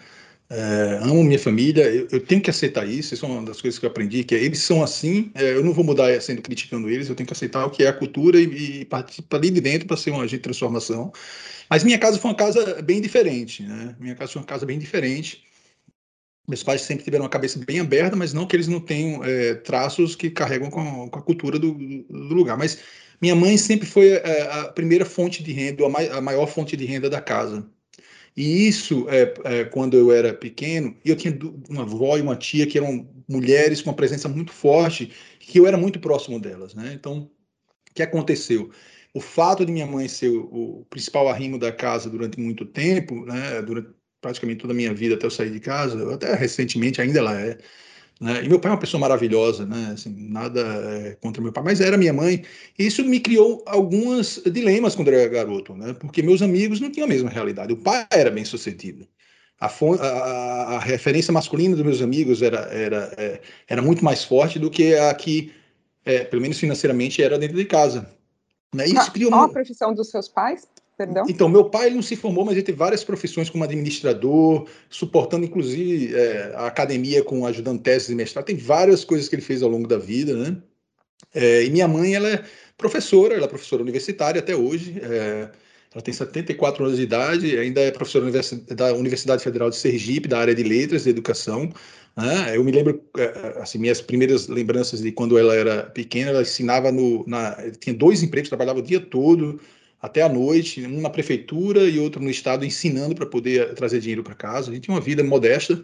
É, amo minha família, eu, eu, tenho que aceitar isso, isso é uma das coisas que eu aprendi, que é, eles são assim, é, eu não vou mudar sendo criticando eles, eu tenho que aceitar o que é a cultura e, e partir para ali de dentro para ser um agente de transformação. Mas minha casa foi uma casa bem diferente, né? Minha casa foi uma casa bem diferente, meus pais sempre tiveram uma cabeça bem aberta, mas não que eles não tenham é, traços que carregam com, com a cultura do, do, lugar. Mas minha mãe sempre foi é, a primeira fonte de renda, a, mai, a, maior fonte de renda da casa. E isso, é, é, quando eu era pequeno, eu tinha uma avó e uma tia que eram mulheres com uma presença muito forte, que eu era muito próximo delas. Né? Então, o que aconteceu? O fato de minha mãe ser o, o principal arrimo da casa durante muito tempo, né, durante praticamente toda a minha vida até eu sair de casa, até recentemente ainda ela é. Né? E meu pai é uma pessoa maravilhosa, né? Assim, nada é, contra meu pai, mas era minha mãe. E isso me criou alguns dilemas quando eu era garoto, né? Porque meus amigos não tinham a mesma realidade. O pai era bem sucedido. A, a, a referência masculina dos meus amigos era, era, é, era muito mais forte do que a que, é, pelo menos financeiramente, era dentro de casa. Né? Isso criou Qual uma... a profissão dos seus pais? Perdão? Então, meu pai não se formou, mas ele teve várias profissões como administrador, suportando inclusive é, a academia com ajudando teses e mestrado. Tem várias coisas que ele fez ao longo da vida, né? É, e minha mãe, ela é professora, ela é professora universitária até hoje. É, ela tem 74 anos de idade, ainda é professora da Universidade Federal de Sergipe, da área de letras e educação. Né? Eu me lembro, é, assim, minhas primeiras lembranças de quando ela era pequena, ela ensinava no, na, tinha dois empregos, trabalhava o dia todo, até a noite, um na prefeitura e outro no estado, ensinando para poder trazer dinheiro para casa. A gente tinha uma vida modesta.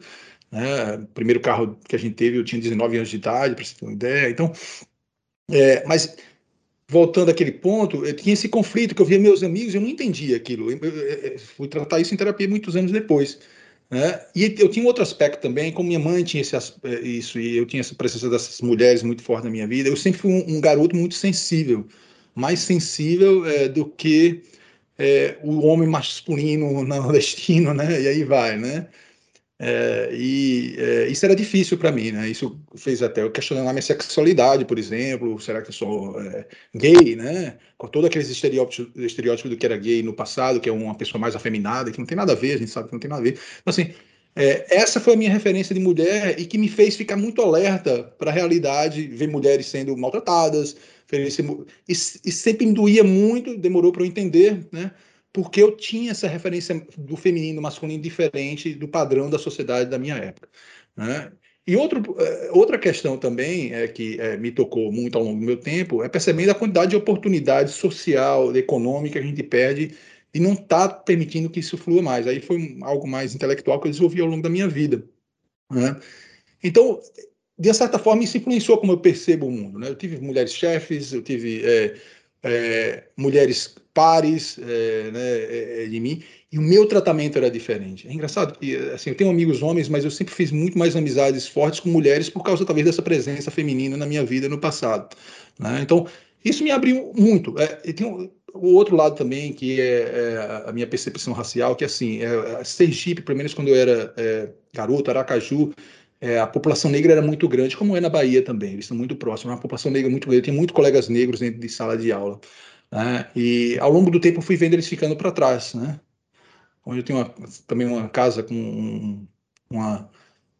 Né? O primeiro carro que a gente teve, eu tinha 19 anos de idade, para você ter uma ideia. Então, é, mas voltando àquele ponto, eu tinha esse conflito que eu via meus amigos, eu não entendia aquilo. Eu, eu, eu fui tratar isso em terapia muitos anos depois. Né? E eu tinha um outro aspecto também, como minha mãe tinha esse, isso, e eu tinha essa presença dessas mulheres muito forte na minha vida, eu sempre fui um, um garoto muito sensível mais sensível é, do que é, o homem masculino nordestino, né? E aí vai, né? É, e é, isso era difícil para mim, né? Isso fez até eu questionar minha sexualidade, por exemplo. Será que eu sou é, gay, né? Com todos aqueles estereótipos, estereótipos do que era gay no passado, que é uma pessoa mais afeminada, que não tem nada a ver, a gente sabe que não tem nada a ver. Então, assim, é, essa foi a minha referência de mulher e que me fez ficar muito alerta para a realidade, ver mulheres sendo maltratadas, e, e sempre me doía muito, demorou para eu entender, né? porque eu tinha essa referência do feminino masculino diferente do padrão da sociedade da minha época. Né? E outro, eh, outra questão também é que é, me tocou muito ao longo do meu tempo é percebendo a quantidade de oportunidade social, econômica que a gente perde e não está permitindo que isso flua mais. Aí foi algo mais intelectual que eu desenvolvi ao longo da minha vida. Né? Então, de certa forma, isso influenciou como eu percebo o mundo. Né? Eu tive mulheres chefes, eu tive é, é, mulheres pares é, né, é, é, de mim, e o meu tratamento era diferente. É engraçado que, assim, eu tenho amigos homens, mas eu sempre fiz muito mais amizades fortes com mulheres por causa, talvez, dessa presença feminina na minha vida no passado. Né? Então, isso me abriu muito. É, e tem um, o outro lado também, que é, é, a minha percepção racial, que, assim, é, Sergipe, pelo menos quando eu era é, garoto, Aracaju, é, a população negra era muito grande, como é na Bahia também, eles estão muito próximos, uma população negra muito grande, eu tenho muitos colegas negros dentro de sala de aula, né? e ao longo do tempo eu fui vendo eles ficando para trás, né? onde eu tenho uma, também uma casa com uma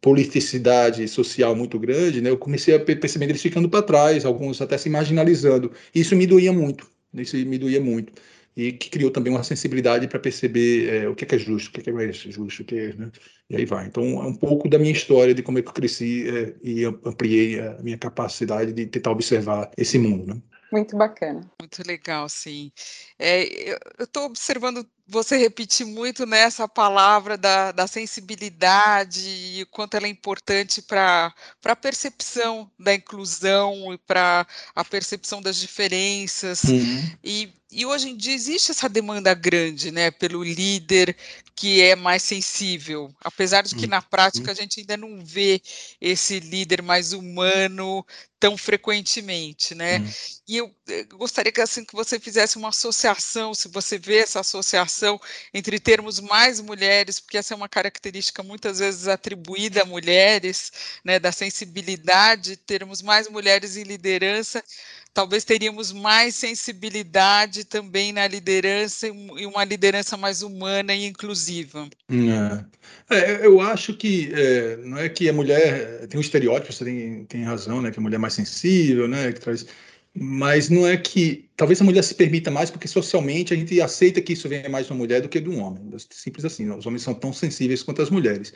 politicidade social muito grande, né? eu comecei a perceber eles ficando para trás, alguns até se marginalizando, isso me doía muito, isso me doía muito e que criou também uma sensibilidade para perceber é, o que é, que é justo, o que é, que é justo, o que é, né? e aí vai. Então, é um pouco da minha história, de como é que eu cresci é, e ampliei a minha capacidade de tentar observar esse mundo. Né? Muito bacana. Muito legal, sim. É, eu estou observando você repetir muito nessa palavra da, da sensibilidade e o quanto ela é importante para a percepção da inclusão e para a percepção das diferenças. Uhum. E, e hoje em dia existe essa demanda grande né, pelo líder que é mais sensível, apesar de que uhum. na prática a gente ainda não vê esse líder mais humano tão frequentemente, né? Uhum. E eu, eu gostaria que assim que você fizesse uma associação, se você vê essa associação entre termos mais mulheres, porque essa é uma característica muitas vezes atribuída a mulheres, né, da sensibilidade, termos mais mulheres em liderança talvez teríamos mais sensibilidade também na liderança e uma liderança mais humana e inclusiva. É. É, eu acho que é, não é que a mulher tem um estereótipo, você tem, tem razão, né, que a mulher é mais sensível, né, que traz, mas não é que talvez a mulher se permita mais porque socialmente a gente aceita que isso venha mais de uma mulher do que de um homem, simples assim. Os homens são tão sensíveis quanto as mulheres.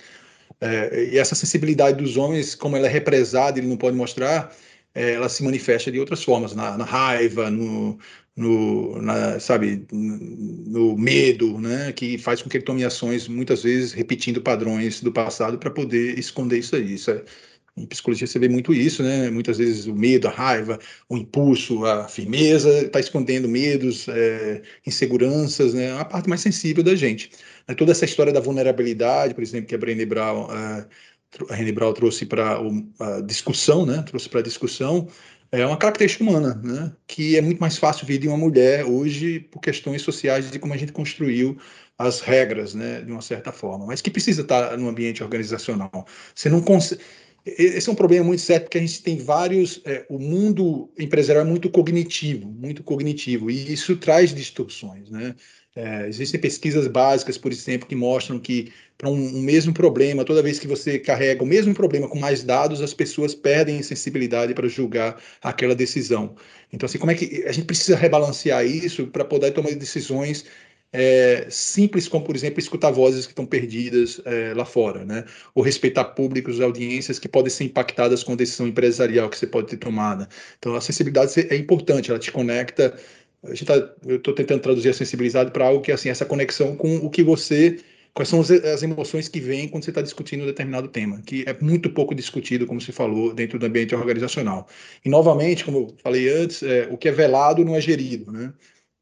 É, e essa sensibilidade dos homens, como ela é represada, ele não pode mostrar é, ela se manifesta de outras formas, na, na raiva, no, no na, sabe, no medo, né, que faz com que ele tome ações muitas vezes repetindo padrões do passado para poder esconder isso aí. Isso é, em psicologia você vê muito isso, né? Muitas vezes o medo, a raiva, o impulso, a firmeza está escondendo medos, é, inseguranças, né? É a parte mais sensível da gente. Toda essa história da vulnerabilidade, por exemplo, que a Brené Brown é, a René Brown trouxe para a discussão, né? Trouxe para a discussão é uma característica humana, né? Que é muito mais fácil vir de uma mulher hoje por questões sociais de como a gente construiu as regras, né? De uma certa forma, mas que precisa estar no ambiente organizacional. Você não consegue esse é um problema muito sério porque a gente tem vários. É, o mundo empresarial é muito cognitivo, muito cognitivo, e isso traz distorções. Né? É, existem pesquisas básicas, por exemplo, que mostram que para um, um, mesmo problema, toda vez que você carrega o mesmo problema com mais dados, as pessoas perdem sensibilidade para julgar aquela decisão. Então, assim, como é que a gente precisa rebalancear isso para poder tomar decisões é, simples, como, por exemplo, escutar vozes que estão perdidas é, lá fora, né? Ou respeitar públicos, audiências que podem ser impactadas com a decisão empresarial que você pode ter tomada. Então, a sensibilidade é importante, ela te conecta. Tá, eu estou tentando traduzir a sensibilidade para algo que é assim, essa conexão com o que você quais são as emoções que vêm quando você está discutindo um determinado tema, que é muito pouco discutido, como se falou, dentro do ambiente organizacional. E, novamente, como eu falei antes, é, o que é velado não é gerido, né?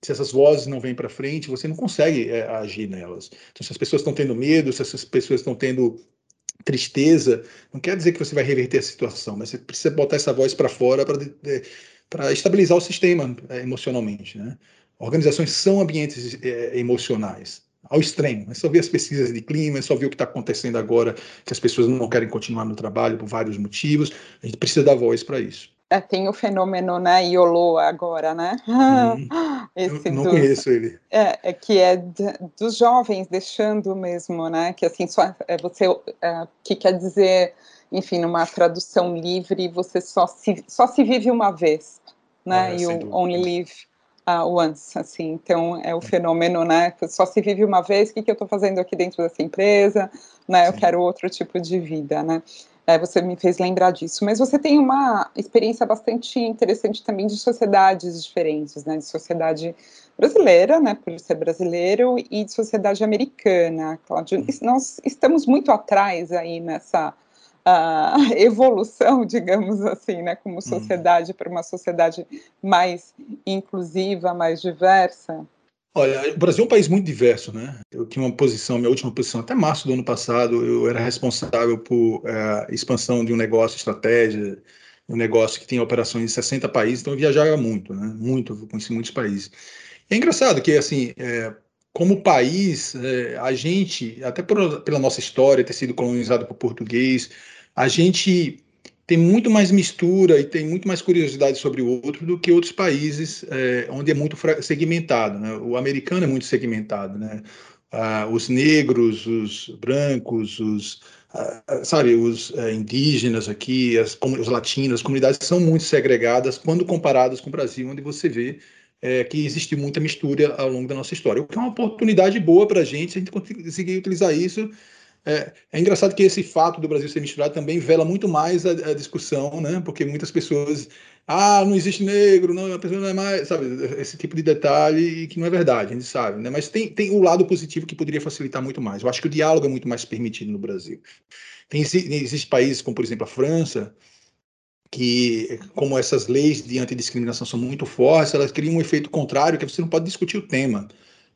se essas vozes não vêm para frente, você não consegue é, agir nelas. Então, se as pessoas estão tendo medo, se essas pessoas estão tendo tristeza, não quer dizer que você vai reverter a situação, mas você precisa botar essa voz para fora para estabilizar o sistema é, emocionalmente, né? Organizações são ambientes é, emocionais, ao extremo. É só ver as pesquisas de clima, é só ver o que está acontecendo agora, que as pessoas não querem continuar no trabalho por vários motivos. A gente precisa dar voz para isso. É, tem o fenômeno, né, IOLO agora, né? Hum, Esse eu não dos, conheço ele. É, é que é de, dos jovens deixando mesmo, né? Que assim, só, é você, é, que quer dizer, enfim, numa tradução livre, você só se, só se vive uma vez, né? É, you only live uh, once, assim. Então, é o fenômeno, né? Só se vive uma vez, o que, que eu estou fazendo aqui dentro dessa empresa, né? Eu quero outro tipo de vida, né? É, você me fez lembrar disso. Mas você tem uma experiência bastante interessante também de sociedades diferentes, né? De sociedade brasileira, né? Por ser brasileiro, e de sociedade americana. Cláudio, uhum. nós estamos muito atrás aí nessa uh, evolução, digamos assim, né? Como uhum. sociedade para uma sociedade mais inclusiva, mais diversa. Olha, o Brasil é um país muito diverso, né? Eu tinha uma posição, minha última posição, até março do ano passado, eu era responsável por é, expansão de um negócio, estratégia, um negócio que tinha operações em 60 países, então eu viajava muito, né? Muito, conheci muitos países. É engraçado que, assim, é, como país, é, a gente, até pela nossa história, ter sido colonizado por português, a gente tem muito mais mistura e tem muito mais curiosidade sobre o outro do que outros países é, onde é muito segmentado. Né? O americano é muito segmentado, né? Ah, os negros, os brancos, os ah, sabe, os é, indígenas aqui, as, os latinos, as comunidades são muito segregadas quando comparadas com o Brasil, onde você vê é, que existe muita mistura ao longo da nossa história. O que é uma oportunidade boa para a gente, a gente conseguir utilizar isso é, é, engraçado que esse fato do Brasil ser misturado também vela muito mais a, a, discussão, né? Porque muitas pessoas, ah, não existe negro, não, a pessoa não é mais, sabe? Esse tipo de detalhe que não é verdade, a gente sabe, né? Mas tem, tem o lado positivo que poderia facilitar muito mais. Eu acho que o diálogo é muito mais permitido no Brasil. Tem existem países como, por exemplo, a França, que, como essas leis de antidiscriminação são muito fortes, elas criam um efeito contrário, que você não pode discutir o tema.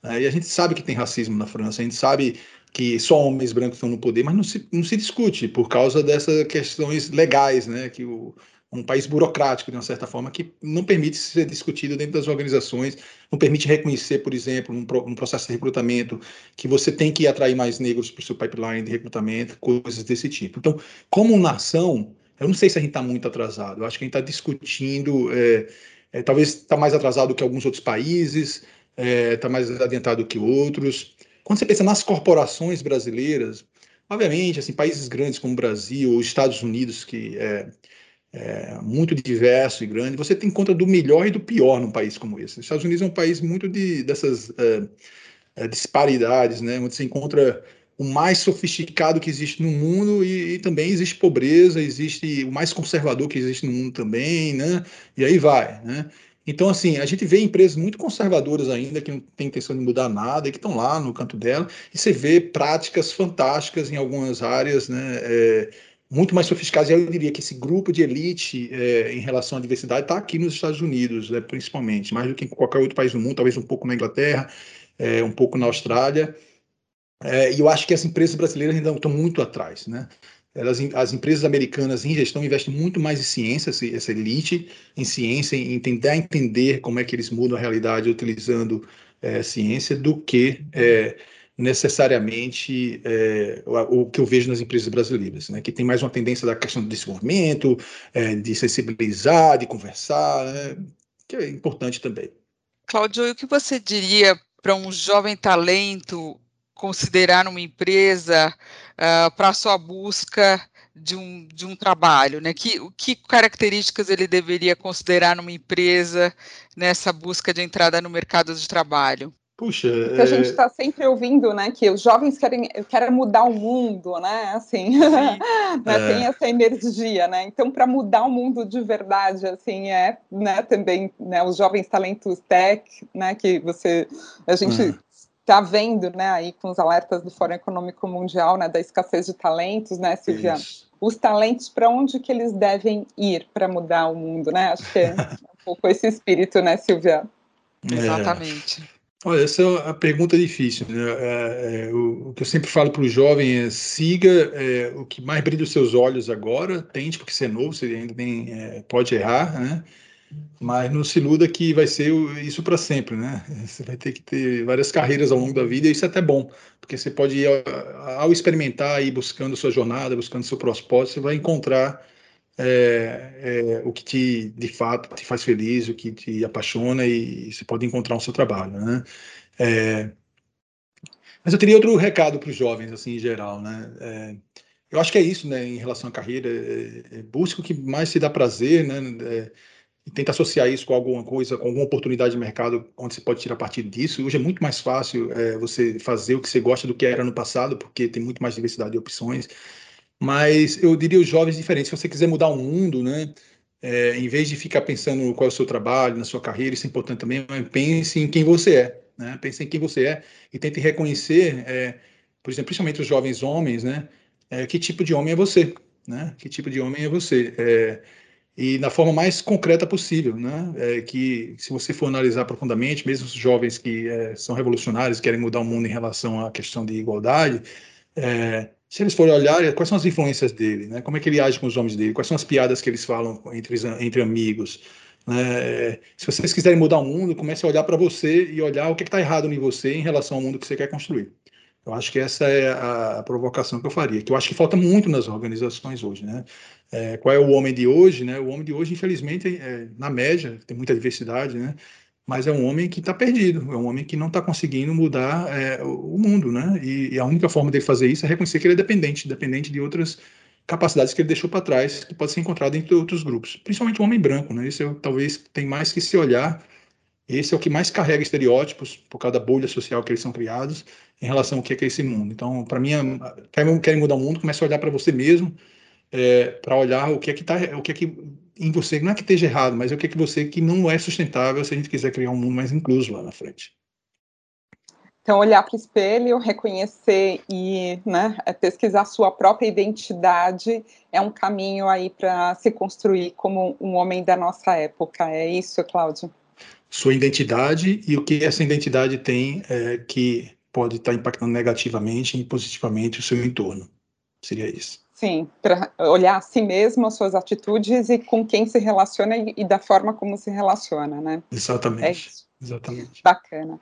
Né? E a gente sabe que tem racismo na França, a gente sabe que só homens brancos estão no poder, mas não se, não se discute por causa dessas questões legais, né? Que o, um país burocrático, de uma certa forma, que não permite ser discutido dentro das organizações, não permite reconhecer, por exemplo, um, um processo de recrutamento, que você tem que atrair mais negros para o seu pipeline de recrutamento, coisas desse tipo. Então, como nação, eu não sei se a gente está muito atrasado, eu acho que a gente está discutindo, é, é, talvez está mais atrasado que alguns outros países, está é, mais adiantado que outros, quando você pensa nas corporações brasileiras, obviamente, assim, países grandes como o Brasil ou Estados Unidos, que é, é, muito diverso e grande, você tem conta do melhor e do pior num país como esse. Os Estados Unidos é um país muito de, dessas é, é, disparidades, né, onde você encontra o mais sofisticado que existe no mundo e, e, também existe pobreza, existe o mais conservador que existe no mundo também, né? E aí vai, né? Então, assim, a gente vê empresas muito conservadoras ainda, que não têm intenção de mudar nada, e que estão lá no canto dela, e você vê práticas fantásticas em algumas áreas, né, é, muito mais sofisticadas. E eu diria que esse grupo de elite é, em relação à diversidade está aqui nos Estados Unidos, né, principalmente, mais do que em qualquer outro país do mundo, talvez um pouco na Inglaterra, é, um pouco na Austrália. É, e eu acho que as empresas brasileiras ainda estão muito atrás, né? Elas, as empresas americanas em gestão investem muito mais em ciência, essa elite em ciência, em tentar entender como é que eles mudam a realidade utilizando é, ciência, do que é, necessariamente é, o, o, que eu vejo nas empresas brasileiras, né, que tem mais uma tendência da questão do desenvolvimento, é, de sensibilizar, de conversar, né, que é importante também. Cláudio, o que você diria para um jovem talento considerar uma empresa uh, para a sua busca de um, de um trabalho, né? Que, que características ele deveria considerar numa empresa nessa busca de entrada no mercado de trabalho? Puxa, Porque é... a gente está sempre ouvindo, né, que os jovens querem, querem mudar o mundo, né, assim, né, é. tem essa energia, né, então para mudar o mundo de verdade, assim, é, né, também, né, os jovens talentos tech, né, que você, a gente uhum está vendo, né, aí com os alertas do Fórum Econômico Mundial, né, da escassez de talentos, né, Silvia? Isso. Os talentos, para onde que eles devem ir para mudar o mundo, né? Acho que é um pouco esse espírito, né, Silvia? É. Exatamente. Olha, essa é a pergunta difícil. Né? É, é, o, o, que eu sempre falo para o jovem é siga é, o que mais brilha os seus olhos agora, tente, porque você é novo, você ainda tem, é, pode errar, né? Mas não se iluda que vai ser isso para sempre, né? Você vai ter que ter várias carreiras ao longo da vida, e isso é até bom, porque você pode ir, ao experimentar, ir buscando sua jornada, buscando seu propósito, você vai encontrar é, é, o que te, de fato, te faz feliz, o que te apaixona, e você pode encontrar no seu trabalho, né? É, mas eu teria outro recado para os jovens, assim, em geral, né? É, eu acho que é isso, né, em relação à carreira. É, é, busca o que mais te dá prazer, né? E tenta associar isso com alguma coisa, com alguma oportunidade de mercado onde você pode tirar partido disso. Hoje é muito mais fácil é, você fazer o que você gosta do que era no passado, porque tem muito mais diversidade de opções. Mas eu diria os jovens diferentes. Se você quiser mudar o mundo, né? É, em vez de ficar pensando qual é o seu trabalho, na sua carreira, isso é importante também, mas pense em quem você é né? Pense em quem você é e tente reconhecer, é, por exemplo, principalmente os jovens homens, né? É, que tipo de homem é você, né? Que tipo de homem é você? É, e na forma mais concreta possível, né? É, que se você for analisar profundamente, mesmo os jovens que é, são revolucionários, querem mudar o mundo em relação à questão de igualdade, é, se eles forem olhar quais são as influências dele, né? Como é que ele age com os homens dele? Quais são as piadas que eles falam entre, entre amigos? É, se vocês quiserem mudar o mundo, comece a olhar para você e olhar o que está errado em você em relação ao mundo que você quer construir. Eu acho que essa é a, provocação que eu faria, que eu acho que falta muito nas organizações hoje, né? É, qual é o homem de hoje, né? O homem de hoje, infelizmente, é, na média, tem muita diversidade, né? Mas é um homem que está perdido, é um homem que não está conseguindo mudar é, o mundo, né? E, e, a única forma dele fazer isso é reconhecer que ele é dependente, dependente de outras capacidades que ele deixou para trás, que pode ser encontrado entre outros grupos, principalmente o homem branco, né? Esse é, talvez tem mais que se olhar. Esse é o que mais carrega estereótipos por causa da bolha social que eles são criados em relação ao que é, é esse mundo. Então, para mim, querem quer mudar o mundo, comece a olhar para você mesmo, é, para olhar o que é que tá, o que é que em você não é que esteja errado, mas o que é que você que não é sustentável se a gente quiser criar um mundo mais incluso lá na frente. Então, olhar para o espelho, reconhecer e né, é pesquisar sua própria identidade é um caminho aí para se construir como um homem da nossa época. É isso, Cláudio? Sua identidade e o que essa identidade tem é, que pode estar tá impactando negativamente e positivamente o seu entorno. Seria isso. Sim, para olhar a si mesmo, as suas atitudes e com quem se relaciona e, e da forma como se relaciona, né? Exatamente. É isso. Exatamente. Bacana.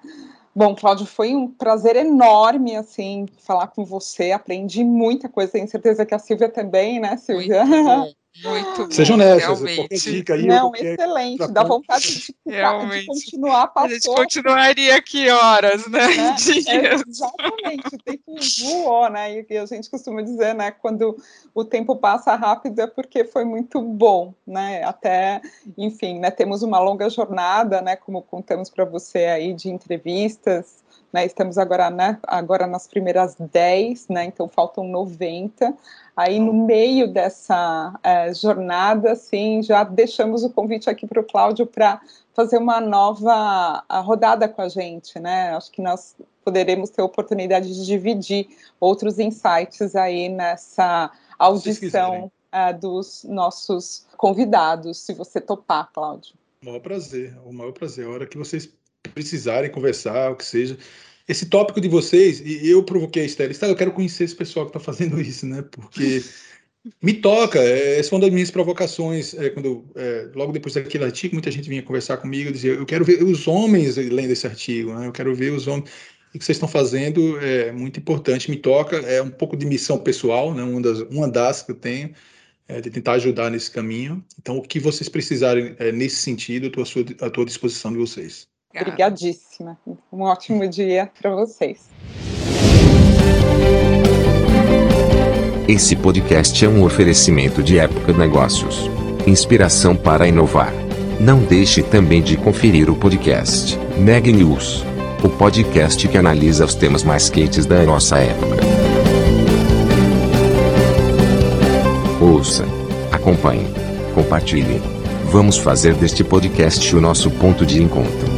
Bom, Cláudio, foi um prazer enorme, assim, falar com você. Aprendi muita coisa. Tenho certeza que a Silvia também, né, Silvia? Muito bom. Muito bom. Sejam honestas, qualquer dica aí. Não, excelente, dá vontade de, de, continuar passando. A gente continuaria aqui horas, né? né? É, exatamente, o tempo voou, né? E a gente costuma dizer, né? Quando o tempo passa rápido é porque foi muito bom, né? Até, enfim, né? Temos uma longa jornada, né? Como contamos para você aí de entrevistas, né, estamos agora, né, agora nas primeiras 10, né, então faltam 90. Aí no meio dessa é, jornada, assim, já deixamos o convite aqui para o Cláudio para fazer uma nova rodada com a gente, né? Acho que nós poderemos ter oportunidade de dividir outros insights aí nessa audição é, dos nossos convidados, se você topar, Cláudio. O maior prazer, o maior prazer. A hora que vocês precisarem conversar, o que seja. Esse tópico de vocês, e eu provoquei a Estela, Estela, eu quero conhecer esse pessoal que está fazendo isso, né? Porque me toca, é, essa foi uma das minhas provocações, é, quando é, logo depois daquele artigo, muita gente vinha conversar comigo, dizia, eu quero ver os homens lendo esse artigo, né? eu quero ver os homens, o que vocês estão fazendo é muito importante, me toca, é um pouco de missão pessoal, né? uma, das, uma das que eu tenho, é, de tentar ajudar nesse caminho, então o que vocês precisarem é, nesse sentido, estou à, à tua disposição de vocês. Obrigadíssima. Um ótimo dia para vocês. Esse podcast é um oferecimento de Época Negócios. Inspiração para inovar. Não deixe também de conferir o podcast Neg News, o podcast que analisa os temas mais quentes da nossa época. Ouça, acompanhe, compartilhe. Vamos fazer deste podcast o nosso ponto de encontro.